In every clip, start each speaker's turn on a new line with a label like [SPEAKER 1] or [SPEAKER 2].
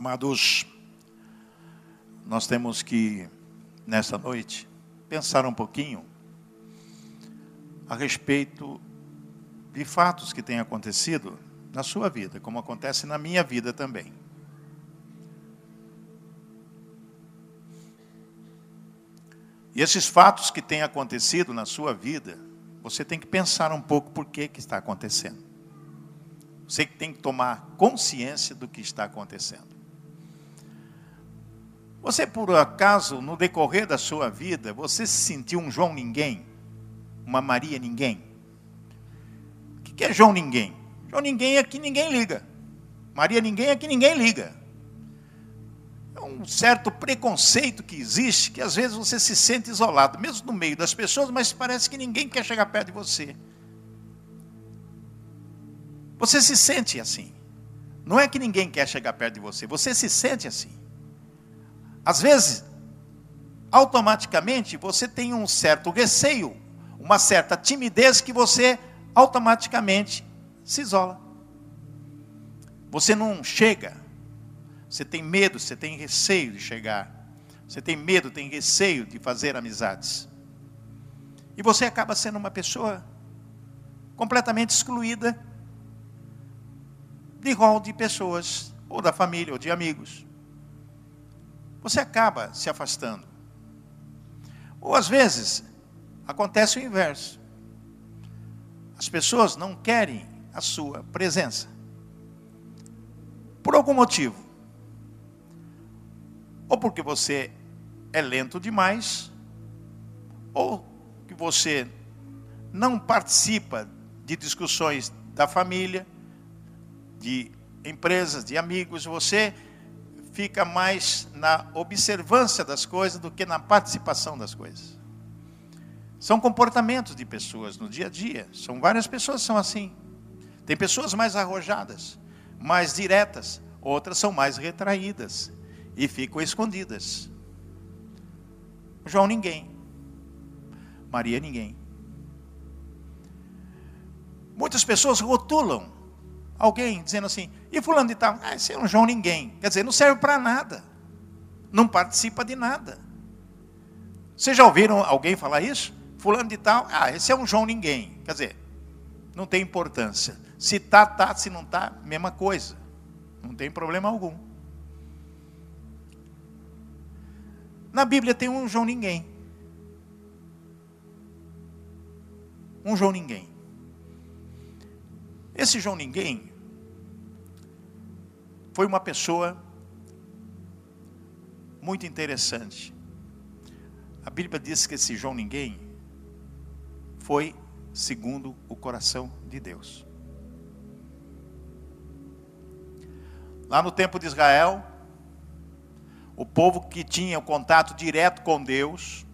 [SPEAKER 1] Amados, nós temos que, nessa noite, pensar um pouquinho a respeito de fatos que têm acontecido na sua vida, como acontece na minha vida também. E esses fatos que têm acontecido na sua vida, você tem que pensar um pouco por que, que está acontecendo. Você tem que tomar consciência do que está acontecendo. Você, por acaso, no decorrer da sua vida, você se sentiu um João Ninguém? Uma Maria Ninguém? O que é João Ninguém? João Ninguém é que ninguém liga. Maria Ninguém é que ninguém liga. É um certo preconceito que existe, que às vezes você se sente isolado, mesmo no meio das pessoas, mas parece que ninguém quer chegar perto de você. Você se sente assim. Não é que ninguém quer chegar perto de você, você se sente assim. Às vezes, automaticamente você tem um certo receio, uma certa timidez que você automaticamente se isola. Você não chega. Você tem medo, você tem receio de chegar. Você tem medo, tem receio de fazer amizades. E você acaba sendo uma pessoa completamente excluída de rol de pessoas, ou da família, ou de amigos você acaba se afastando. Ou às vezes, acontece o inverso. As pessoas não querem a sua presença. Por algum motivo. Ou porque você é lento demais, ou que você não participa de discussões da família, de empresas, de amigos, você fica mais na observância das coisas do que na participação das coisas. São comportamentos de pessoas no dia a dia. São várias pessoas que são assim. Tem pessoas mais arrojadas, mais diretas, outras são mais retraídas e ficam escondidas. João ninguém. Maria ninguém. Muitas pessoas rotulam alguém dizendo assim, e fulano de tal, ah, esse é um João ninguém. Quer dizer, não serve para nada. Não participa de nada. Vocês já ouviram alguém falar isso? Fulano de tal, ah, esse é um João ninguém. Quer dizer, não tem importância. Se tá, tá, se não tá, mesma coisa. Não tem problema algum. Na Bíblia tem um João ninguém. Um João ninguém. Esse João ninguém foi uma pessoa muito interessante. A Bíblia diz que esse João Ninguém foi segundo o coração de Deus. Lá no tempo de Israel, o povo que tinha o contato direto com Deus,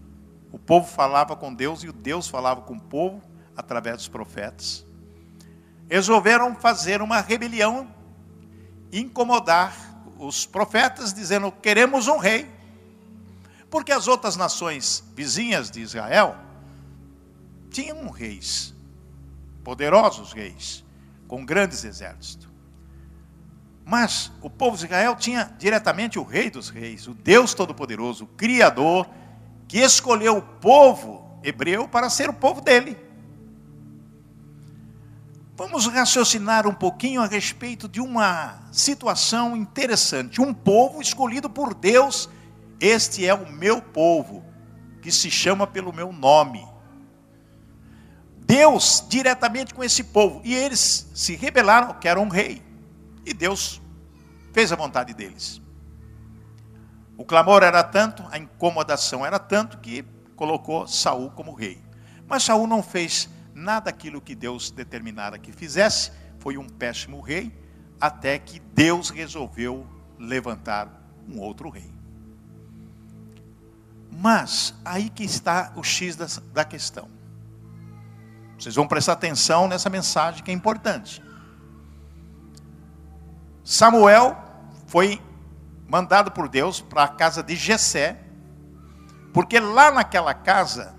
[SPEAKER 1] o povo falava com Deus e o Deus falava com o povo através dos profetas. Resolveram fazer uma rebelião incomodar os profetas, dizendo: queremos um rei. Porque as outras nações vizinhas de Israel tinham reis, poderosos reis, com grandes exércitos. Mas o povo de Israel tinha diretamente o rei dos reis, o Deus Todo-Poderoso, o Criador, que escolheu o povo hebreu para ser o povo dele. Vamos raciocinar um pouquinho a respeito de uma situação interessante. Um povo escolhido por Deus, este é o meu povo, que se chama pelo meu nome. Deus diretamente com esse povo, e eles se rebelaram, que era um rei, e Deus fez a vontade deles. O clamor era tanto, a incomodação era tanto que colocou Saul como rei. Mas Saul não fez nada aquilo que Deus determinara que fizesse, foi um péssimo rei, até que Deus resolveu levantar um outro rei. Mas aí que está o X da, da questão. Vocês vão prestar atenção nessa mensagem que é importante. Samuel foi mandado por Deus para a casa de Jessé, porque lá naquela casa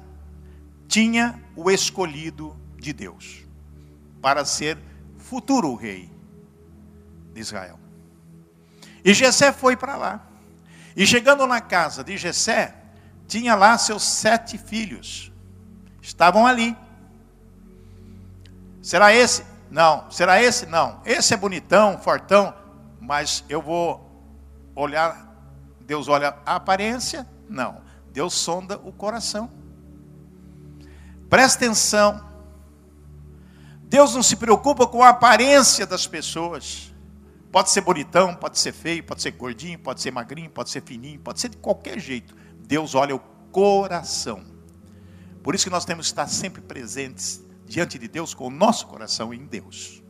[SPEAKER 1] tinha o escolhido de Deus para ser futuro rei de Israel. E Jessé foi para lá. E chegando na casa de Jessé, tinha lá seus sete filhos. Estavam ali. Será esse? Não. Será esse? Não. Esse é bonitão, fortão, mas eu vou olhar. Deus olha a aparência? Não. Deus sonda o coração. Presta atenção. Deus não se preocupa com a aparência das pessoas. Pode ser bonitão, pode ser feio, pode ser gordinho, pode ser magrinho, pode ser fininho, pode ser de qualquer jeito. Deus olha o coração. Por isso que nós temos que estar sempre presentes diante de Deus com o nosso coração em Deus.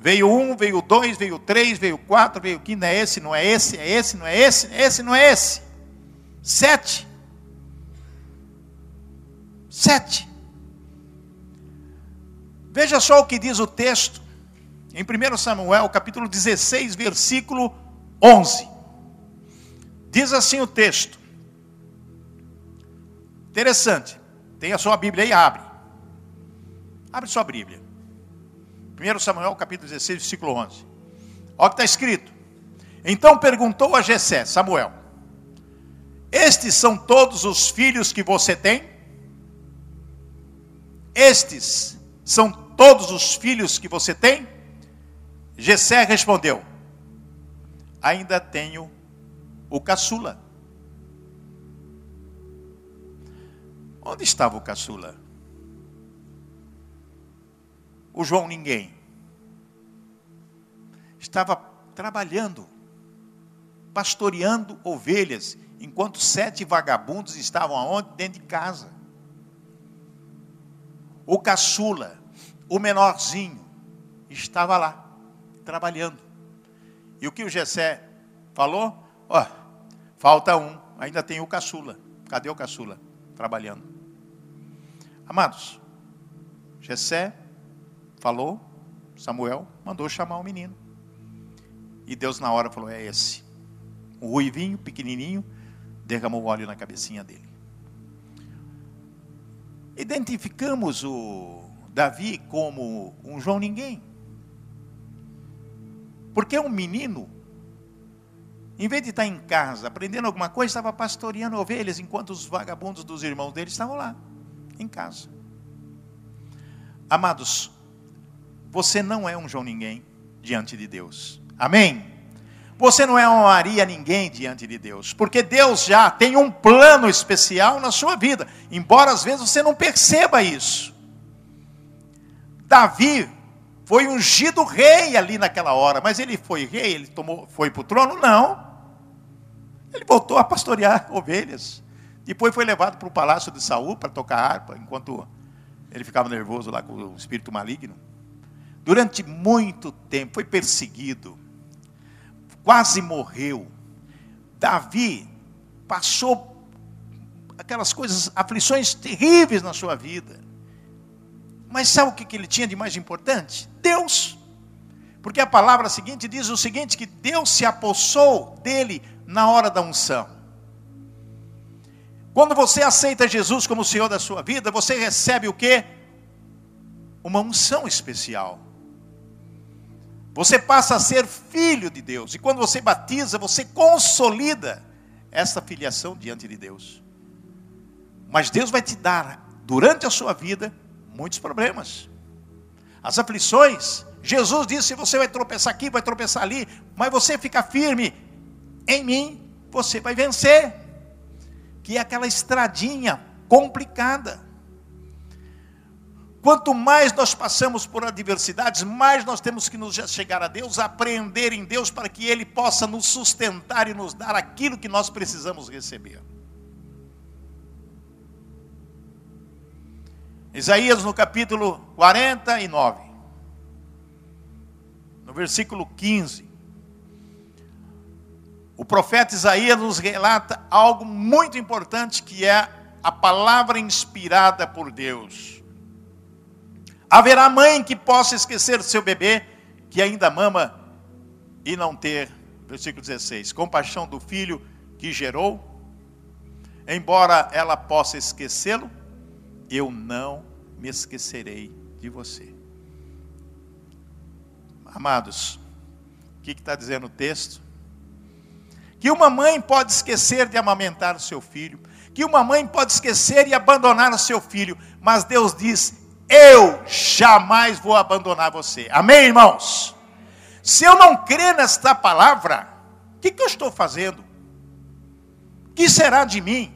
[SPEAKER 1] Veio um, veio dois, veio três, veio quatro, veio quinto, é esse, não é esse, é esse, não é esse, é esse, não é esse. Sete. Sete. Veja só o que diz o texto, em 1 Samuel, capítulo 16, versículo 11. Diz assim o texto. Interessante. Tem a sua Bíblia aí, abre. Abre sua Bíblia. 1 Samuel capítulo 16, versículo 11. Olha o que está escrito. Então perguntou a Jessé, Samuel: Estes são todos os filhos que você tem? Estes são todos os filhos que você tem? Jessé respondeu: Ainda tenho o caçula. Onde estava o caçula? O João ninguém. Estava trabalhando, pastoreando ovelhas, enquanto sete vagabundos estavam aonde? Dentro de casa. O caçula, o menorzinho, estava lá, trabalhando. E o que o Gessé falou? Ó, oh, falta um, ainda tem o caçula. Cadê o caçula? Trabalhando. Amados, Jessé falou, Samuel mandou chamar o menino. E Deus na hora falou: é esse. O ruivinho, pequenininho, derramou óleo na cabecinha dele. Identificamos o Davi como um João Ninguém. Porque um menino, em vez de estar em casa aprendendo alguma coisa, estava pastoreando ovelhas enquanto os vagabundos dos irmãos dele estavam lá em casa. Amados, você não é um João Ninguém diante de Deus. Amém? Você não é uma Maria ninguém diante de Deus, porque Deus já tem um plano especial na sua vida, embora às vezes você não perceba isso. Davi foi ungido rei ali naquela hora, mas ele foi rei, ele tomou, foi para o trono? Não. Ele voltou a pastorear ovelhas. Depois foi levado para o palácio de Saul para tocar harpa, enquanto ele ficava nervoso lá com o espírito maligno. Durante muito tempo foi perseguido, quase morreu. Davi passou aquelas coisas, aflições terríveis na sua vida. Mas sabe o que ele tinha de mais importante? Deus. Porque a palavra seguinte diz o seguinte: que Deus se apossou dele na hora da unção. Quando você aceita Jesus como Senhor da sua vida, você recebe o que? Uma unção especial. Você passa a ser filho de Deus. E quando você batiza, você consolida essa filiação diante de Deus. Mas Deus vai te dar, durante a sua vida, muitos problemas. As aflições, Jesus disse: você vai tropeçar aqui, vai tropeçar ali, mas você fica firme em mim, você vai vencer que é aquela estradinha complicada. Quanto mais nós passamos por adversidades, mais nós temos que nos chegar a Deus, aprender em Deus para que Ele possa nos sustentar e nos dar aquilo que nós precisamos receber. Isaías no capítulo 49, no versículo 15 o profeta Isaías nos relata algo muito importante que é a palavra inspirada por Deus. Haverá mãe que possa esquecer seu bebê que ainda mama e não ter, versículo 16, compaixão do filho que gerou, embora ela possa esquecê-lo, eu não me esquecerei de você. Amados, o que está dizendo o texto? que uma mãe pode esquecer de amamentar o seu filho, que uma mãe pode esquecer e abandonar o seu filho, mas Deus diz: Eu jamais vou abandonar você. Amém, irmãos? Se eu não crer nesta palavra, o que, que eu estou fazendo? O que será de mim?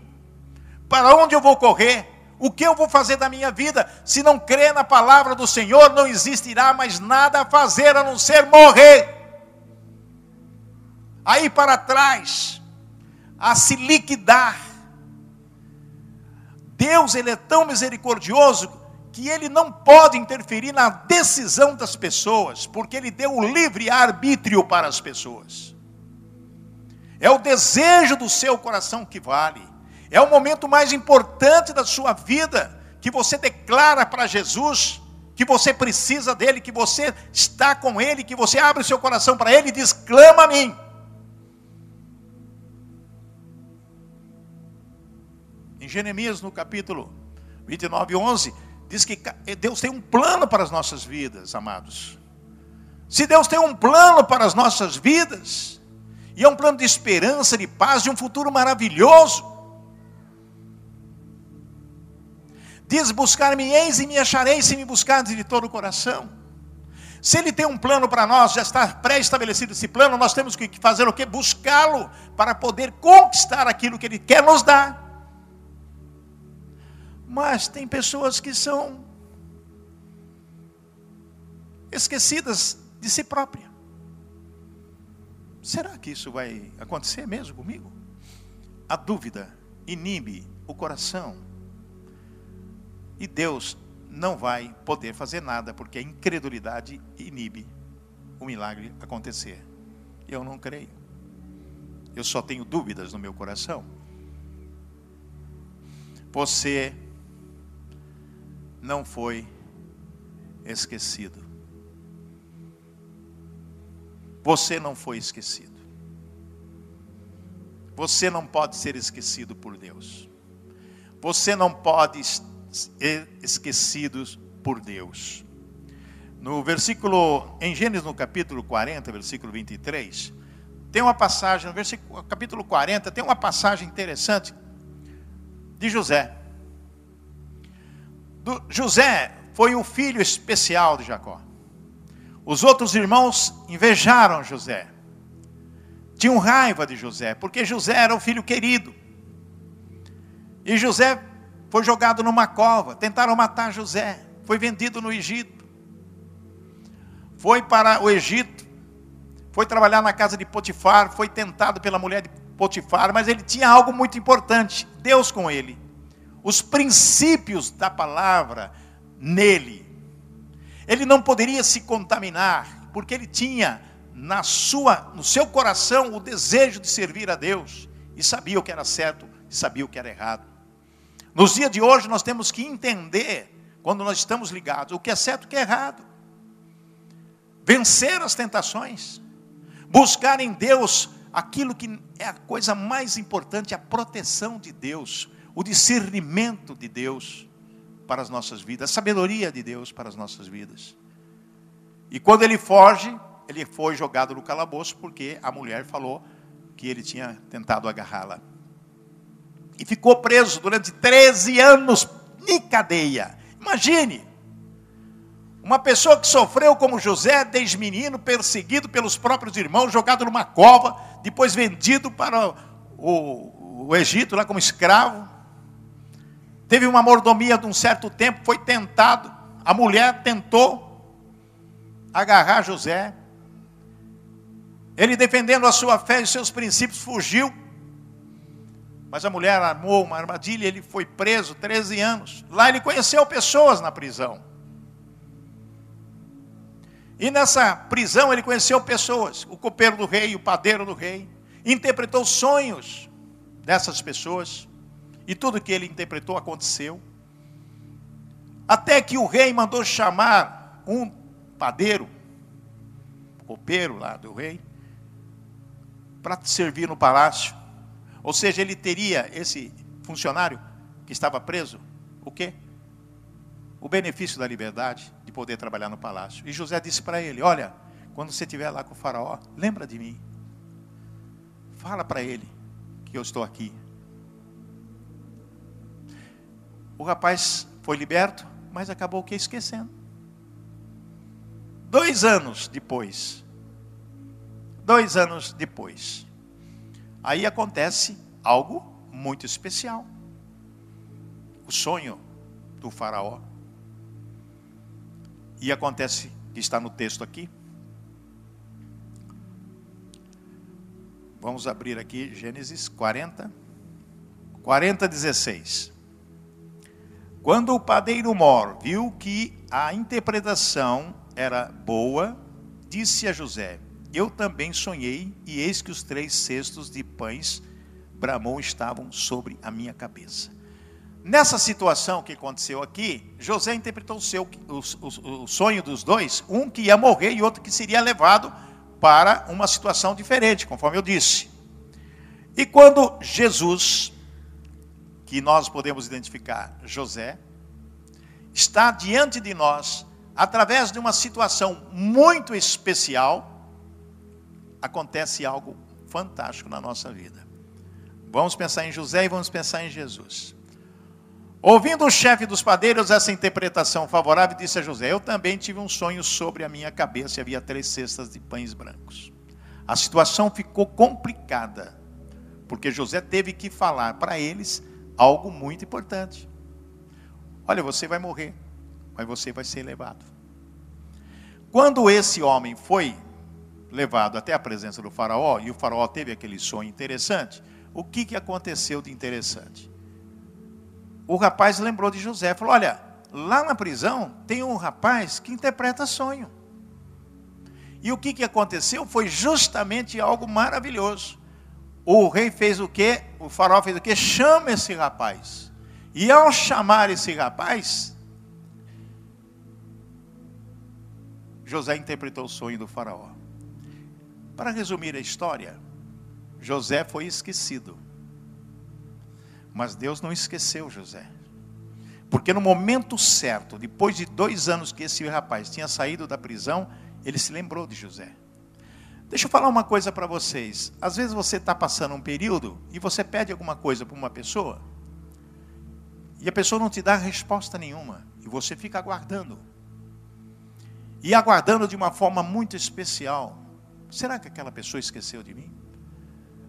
[SPEAKER 1] Para onde eu vou correr? O que eu vou fazer da minha vida? Se não crer na palavra do Senhor, não existirá mais nada a fazer a não ser morrer. Aí para trás, a se liquidar. Deus, Ele é tão misericordioso que Ele não pode interferir na decisão das pessoas, porque Ele deu o livre arbítrio para as pessoas. É o desejo do seu coração que vale. É o momento mais importante da sua vida que você declara para Jesus que você precisa dele, que você está com ele, que você abre o seu coração para ele e diz: clama a mim. Em Jeremias, no capítulo 29, 11, diz que Deus tem um plano para as nossas vidas, amados. Se Deus tem um plano para as nossas vidas, e é um plano de esperança, de paz, de um futuro maravilhoso, Diz: Buscar-me-eis e me achareis se me buscardes de todo o coração. Se Ele tem um plano para nós, já está pré-estabelecido esse plano, nós temos que fazer o que? Buscá-lo para poder conquistar aquilo que Ele quer nos dar. Mas tem pessoas que são esquecidas de si própria. Será que isso vai acontecer mesmo comigo? A dúvida inibe o coração e Deus não vai poder fazer nada, porque a incredulidade inibe o milagre acontecer. Eu não creio. Eu só tenho dúvidas no meu coração. Você não foi esquecido. Você não foi esquecido. Você não pode ser esquecido por Deus. Você não pode esquecidos por Deus. No versículo, em Gênesis no capítulo 40, versículo 23, tem uma passagem, no versículo, capítulo 40, tem uma passagem interessante de José. Do, José foi o filho especial de Jacó. Os outros irmãos invejaram José. Tinham raiva de José, porque José era o filho querido. E José foi jogado numa cova, tentaram matar José, foi vendido no Egito, foi para o Egito, foi trabalhar na casa de Potifar, foi tentado pela mulher de Potifar, mas ele tinha algo muito importante: Deus com ele, os princípios da palavra nele. Ele não poderia se contaminar, porque ele tinha na sua, no seu coração o desejo de servir a Deus e sabia o que era certo e sabia o que era errado. Nos dias de hoje nós temos que entender, quando nós estamos ligados, o que é certo e o que é errado. Vencer as tentações. Buscar em Deus aquilo que é a coisa mais importante, a proteção de Deus, o discernimento de Deus para as nossas vidas, a sabedoria de Deus para as nossas vidas. E quando ele foge, ele foi jogado no calabouço porque a mulher falou que ele tinha tentado agarrá-la e ficou preso durante 13 anos em cadeia. Imagine, uma pessoa que sofreu como José, desde menino, perseguido pelos próprios irmãos, jogado numa cova, depois vendido para o, o Egito lá como escravo. Teve uma mordomia de um certo tempo, foi tentado. A mulher tentou agarrar José. Ele, defendendo a sua fé e seus princípios, fugiu mas a mulher armou uma armadilha ele foi preso 13 anos. Lá ele conheceu pessoas na prisão. E nessa prisão ele conheceu pessoas, o copeiro do rei, o padeiro do rei, interpretou sonhos dessas pessoas, e tudo que ele interpretou aconteceu. Até que o rei mandou chamar um padeiro, copeiro lá do rei, para servir no palácio. Ou seja, ele teria esse funcionário que estava preso, o quê? O benefício da liberdade de poder trabalhar no palácio. E José disse para ele: Olha, quando você estiver lá com o faraó, lembra de mim. Fala para ele que eu estou aqui. O rapaz foi liberto, mas acabou que esquecendo. Dois anos depois, dois anos depois, aí acontece algo muito especial. O sonho do faraó. E acontece que está no texto aqui. Vamos abrir aqui Gênesis 40, 40, 16. Quando o padeiro Mor viu que a interpretação era boa, disse a José: Eu também sonhei, e eis que os três cestos de pães bramou estavam sobre a minha cabeça. Nessa situação que aconteceu aqui, José interpretou o, seu, o, o, o sonho dos dois, um que ia morrer e outro que seria levado para uma situação diferente, conforme eu disse. E quando Jesus, que nós podemos identificar José, está diante de nós, através de uma situação muito especial, acontece algo fantástico na nossa vida. Vamos pensar em José e vamos pensar em Jesus. Ouvindo o chefe dos padeiros essa interpretação favorável, disse a José: Eu também tive um sonho sobre a minha cabeça e havia três cestas de pães brancos. A situação ficou complicada, porque José teve que falar para eles algo muito importante. Olha, você vai morrer, mas você vai ser levado. Quando esse homem foi levado até a presença do faraó, e o faraó teve aquele sonho interessante, o que, que aconteceu de interessante? o rapaz lembrou de José, falou: Olha, lá na prisão tem um rapaz que interpreta sonho. E o que, que aconteceu foi justamente algo maravilhoso. O rei fez o quê? O faraó fez o quê? Chama esse rapaz. E ao chamar esse rapaz, José interpretou o sonho do faraó. Para resumir a história, José foi esquecido. Mas Deus não esqueceu José. Porque no momento certo, depois de dois anos que esse rapaz tinha saído da prisão, ele se lembrou de José. Deixa eu falar uma coisa para vocês. Às vezes você está passando um período e você pede alguma coisa para uma pessoa, e a pessoa não te dá resposta nenhuma, e você fica aguardando. E aguardando de uma forma muito especial. Será que aquela pessoa esqueceu de mim?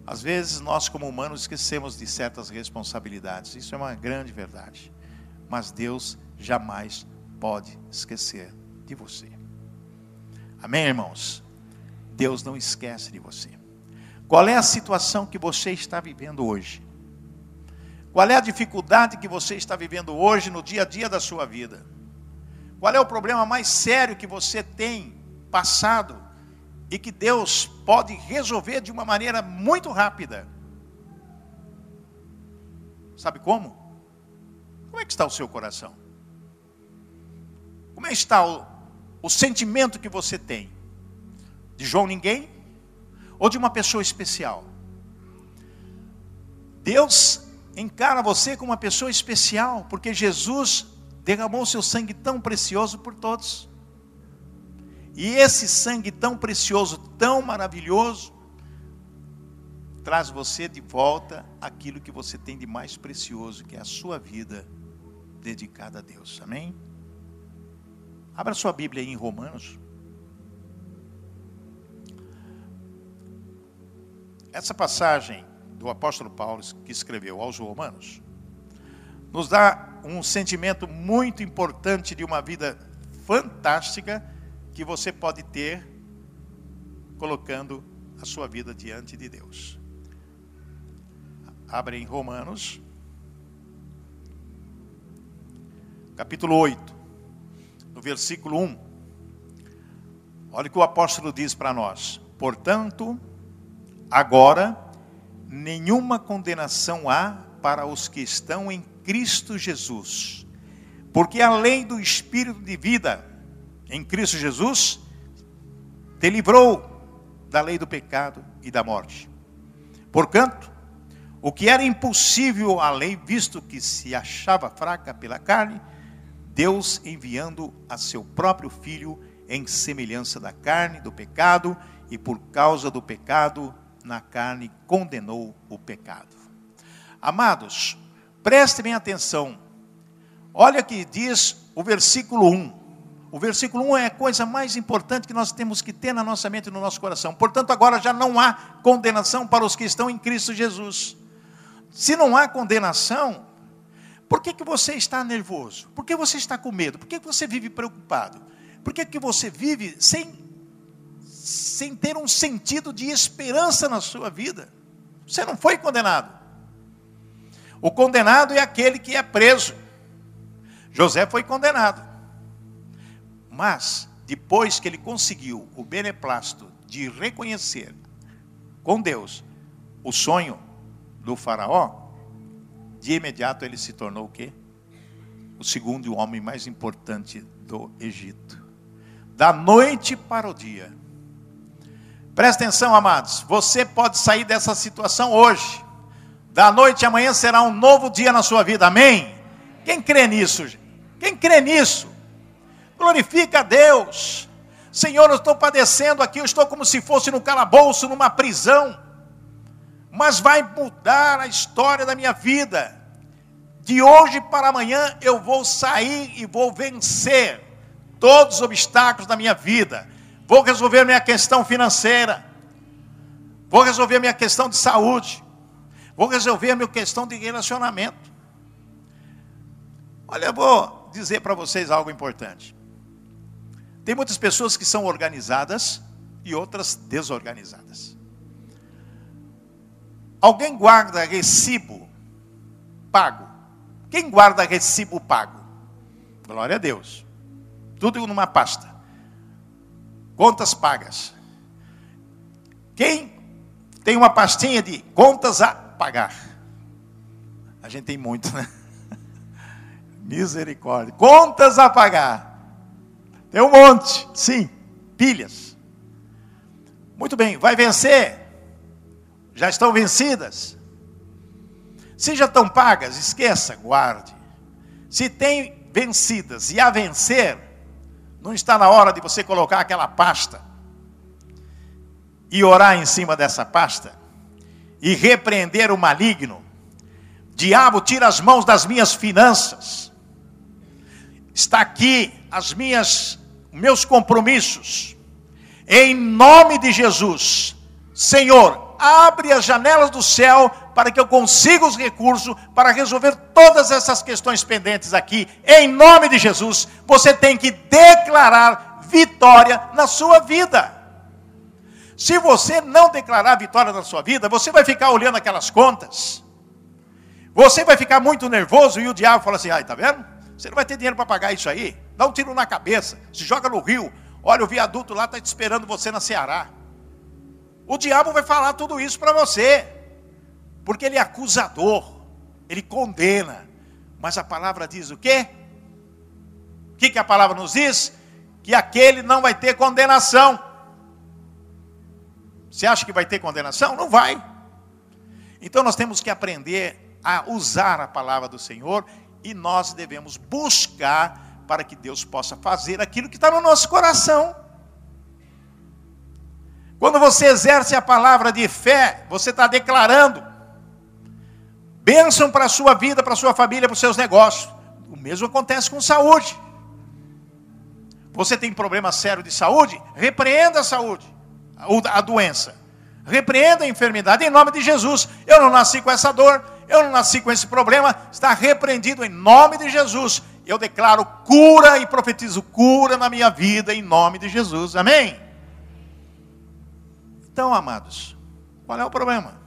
[SPEAKER 1] Às vezes nós, como humanos, esquecemos de certas responsabilidades. Isso é uma grande verdade. Mas Deus jamais pode esquecer de você. Amém, irmãos? Deus não esquece de você. Qual é a situação que você está vivendo hoje? Qual é a dificuldade que você está vivendo hoje no dia a dia da sua vida? Qual é o problema mais sério que você tem passado e que Deus pode resolver de uma maneira muito rápida. Sabe como? Como é que está o seu coração? Como é que está o, o sentimento que você tem? De João ninguém? Ou de uma pessoa especial? Deus encara você como uma pessoa especial, porque Jesus derramou seu sangue tão precioso por todos. E esse sangue tão precioso, tão maravilhoso, traz você de volta aquilo que você tem de mais precioso, que é a sua vida dedicada a Deus. Amém? Abra sua Bíblia aí em Romanos. Essa passagem do apóstolo Paulo que escreveu aos Romanos nos dá um sentimento muito importante de uma vida fantástica que você pode ter colocando a sua vida diante de Deus. Abre em Romanos, capítulo 8, no versículo 1. Olha o que o apóstolo diz para nós: Portanto, agora, nenhuma condenação há para os que estão em Cristo Jesus, porque a lei do Espírito de vida, em Cristo Jesus, te livrou da lei do pecado e da morte. Portanto, o que era impossível à lei, visto que se achava fraca pela carne, Deus enviando a seu próprio filho em semelhança da carne, do pecado, e por causa do pecado, na carne condenou o pecado. Amados, prestem atenção. Olha que diz o versículo 1. O versículo 1 é a coisa mais importante que nós temos que ter na nossa mente e no nosso coração. Portanto, agora já não há condenação para os que estão em Cristo Jesus. Se não há condenação, por que, que você está nervoso? Por que você está com medo? Por que você vive preocupado? Por que, que você vive sem, sem ter um sentido de esperança na sua vida? Você não foi condenado. O condenado é aquele que é preso. José foi condenado. Mas, depois que ele conseguiu o beneplácito de reconhecer com Deus o sonho do faraó, de imediato ele se tornou o quê? O segundo homem mais importante do Egito. Da noite para o dia. Presta atenção, amados. Você pode sair dessa situação hoje. Da noite amanhã será um novo dia na sua vida. Amém? Quem crê nisso? Quem crê nisso? Glorifica a Deus. Senhor, eu estou padecendo aqui, eu estou como se fosse no calabouço, numa prisão. Mas vai mudar a história da minha vida. De hoje para amanhã eu vou sair e vou vencer todos os obstáculos da minha vida. Vou resolver minha questão financeira. Vou resolver minha questão de saúde. Vou resolver a minha questão de relacionamento. Olha, eu vou dizer para vocês algo importante. Tem muitas pessoas que são organizadas e outras desorganizadas. Alguém guarda recibo pago? Quem guarda recibo pago? Glória a Deus. Tudo numa pasta. Contas pagas. Quem tem uma pastinha de contas a pagar? A gente tem muito, né? Misericórdia. Contas a pagar. Tem um monte, sim, pilhas. Muito bem, vai vencer? Já estão vencidas? Se já estão pagas, esqueça, guarde. Se tem vencidas e a vencer, não está na hora de você colocar aquela pasta e orar em cima dessa pasta e repreender o maligno. Diabo, tira as mãos das minhas finanças. Está aqui as minhas meus compromissos. Em nome de Jesus, Senhor, abre as janelas do céu para que eu consiga os recursos para resolver todas essas questões pendentes aqui. Em nome de Jesus, você tem que declarar vitória na sua vida. Se você não declarar vitória na sua vida, você vai ficar olhando aquelas contas. Você vai ficar muito nervoso e o diabo fala assim: "Ai, tá vendo? Você não vai ter dinheiro para pagar isso aí. Dá um tiro na cabeça, se joga no rio. Olha, o viaduto lá está te esperando você na Ceará. O diabo vai falar tudo isso para você, porque ele é acusador, ele condena. Mas a palavra diz o quê? O que, que a palavra nos diz? Que aquele não vai ter condenação. Você acha que vai ter condenação? Não vai. Então nós temos que aprender a usar a palavra do Senhor e nós devemos buscar para que Deus possa fazer aquilo que está no nosso coração. Quando você exerce a palavra de fé, você está declarando bênção para a sua vida, para a sua família, para os seus negócios. O mesmo acontece com saúde. Você tem problema sério de saúde? Repreenda a saúde, a doença. Repreenda a enfermidade em nome de Jesus. Eu não nasci com essa dor, eu não nasci com esse problema, está repreendido em nome de Jesus. Eu declaro cura e profetizo cura na minha vida em nome de Jesus. Amém? Então, amados, qual é o problema?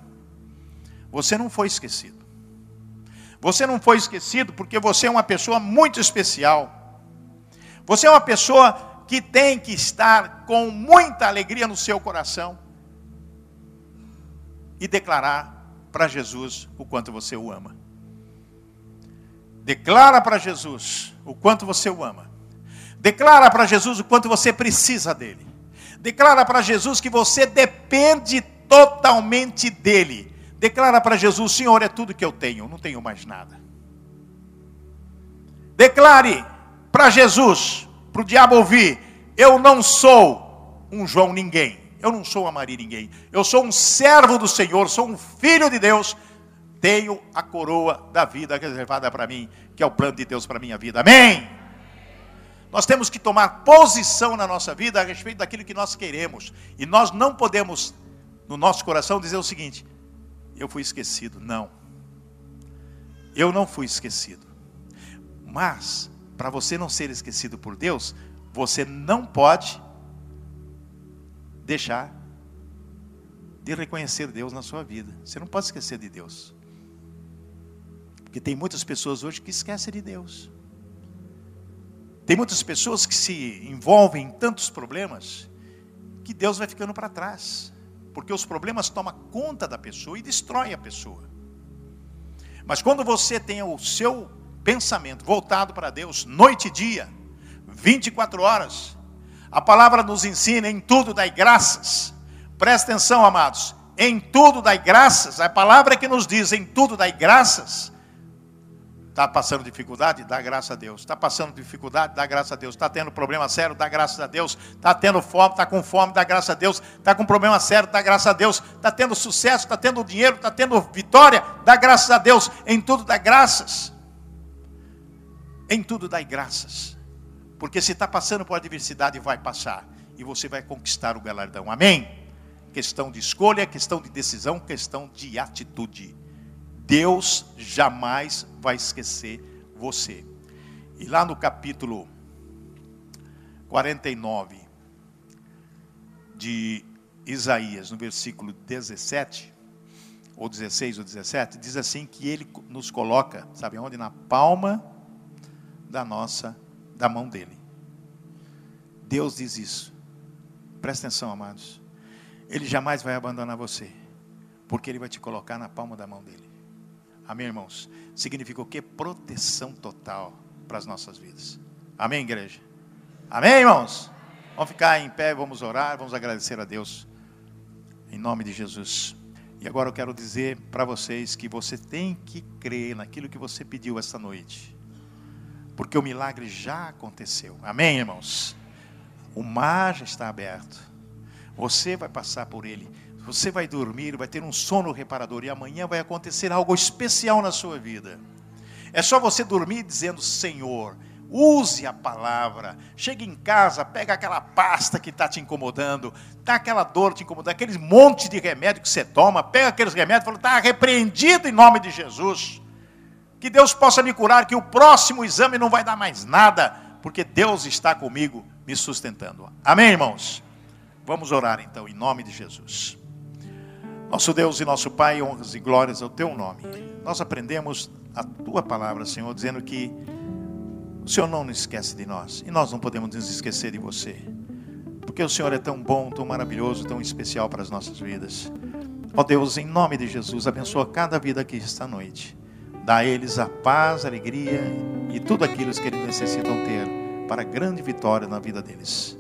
[SPEAKER 1] Você não foi esquecido. Você não foi esquecido porque você é uma pessoa muito especial. Você é uma pessoa que tem que estar com muita alegria no seu coração e declarar para Jesus o quanto você o ama. Declara para Jesus o quanto você o ama. Declara para Jesus o quanto você precisa dele. Declara para Jesus que você depende totalmente dele. Declara para Jesus: Senhor, é tudo que eu tenho, não tenho mais nada. Declare para Jesus, para o diabo ouvir: Eu não sou um João ninguém. Eu não sou a Maria ninguém. Eu sou um servo do Senhor, sou um filho de Deus. Tenho a coroa da vida reservada para mim, que é o plano de Deus para a minha vida. Amém? Nós temos que tomar posição na nossa vida a respeito daquilo que nós queremos. E nós não podemos, no nosso coração, dizer o seguinte: eu fui esquecido. Não. Eu não fui esquecido. Mas, para você não ser esquecido por Deus, você não pode deixar de reconhecer Deus na sua vida. Você não pode esquecer de Deus. Porque tem muitas pessoas hoje que esquecem de Deus. Tem muitas pessoas que se envolvem em tantos problemas que Deus vai ficando para trás. Porque os problemas tomam conta da pessoa e destrói a pessoa. Mas quando você tem o seu pensamento voltado para Deus, noite e dia, 24 horas, a palavra nos ensina em tudo dai graças. Presta atenção, amados. Em tudo dai graças. A palavra que nos diz em tudo dai graças Está passando dificuldade? Dá graça a Deus. Está passando dificuldade? Dá graça a Deus. Está tendo problema sério? Dá graça a Deus. Está tendo fome? Está com fome? Dá graça a Deus. Está com problema sério? Dá graça a Deus. Está tendo sucesso? Está tendo dinheiro? Está tendo vitória? Dá graças a Deus. Em tudo dá graças. Em tudo dá graças. Porque se está passando por adversidade, vai passar. E você vai conquistar o galardão. Amém? Questão de escolha, questão de decisão, questão de atitude. Deus jamais vai esquecer você. E lá no capítulo 49 de Isaías, no versículo 17, ou 16 ou 17, diz assim que ele nos coloca, sabe onde? Na palma da nossa, da mão dele. Deus diz isso. Presta atenção, amados. Ele jamais vai abandonar você, porque ele vai te colocar na palma da mão dele. Amém, irmãos? Significa o que? Proteção total para as nossas vidas. Amém, igreja? Amém, irmãos? Vamos ficar em pé, vamos orar, vamos agradecer a Deus. Em nome de Jesus. E agora eu quero dizer para vocês que você tem que crer naquilo que você pediu esta noite. Porque o milagre já aconteceu. Amém, irmãos? O mar já está aberto. Você vai passar por ele. Você vai dormir, vai ter um sono reparador e amanhã vai acontecer algo especial na sua vida. É só você dormir dizendo: Senhor, use a palavra. Chega em casa, pega aquela pasta que está te incomodando, está aquela dor te incomodando, aquele monte de remédio que você toma, pega aqueles remédios e fala: está repreendido em nome de Jesus. Que Deus possa me curar, que o próximo exame não vai dar mais nada, porque Deus está comigo me sustentando. Amém, irmãos? Vamos orar então, em nome de Jesus. Nosso Deus e nosso Pai, honras e glórias ao teu nome. Nós aprendemos a tua palavra, Senhor, dizendo que o Senhor não nos esquece de nós e nós não podemos nos esquecer de você, porque o Senhor é tão bom, tão maravilhoso, tão especial para as nossas vidas. Ó Deus, em nome de Jesus, abençoa cada vida aqui esta noite. Dá a eles a paz, a alegria e tudo aquilo que eles necessitam ter para a grande vitória na vida deles.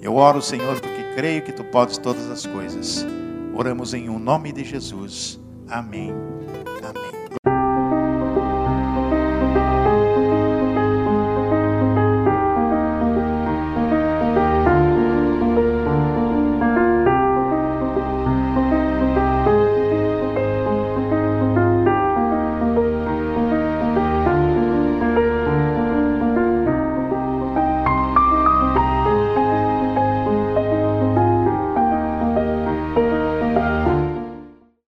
[SPEAKER 1] Eu oro, Senhor, porque creio que tu podes todas as coisas. Oramos em o um nome de Jesus. Amém. Amém.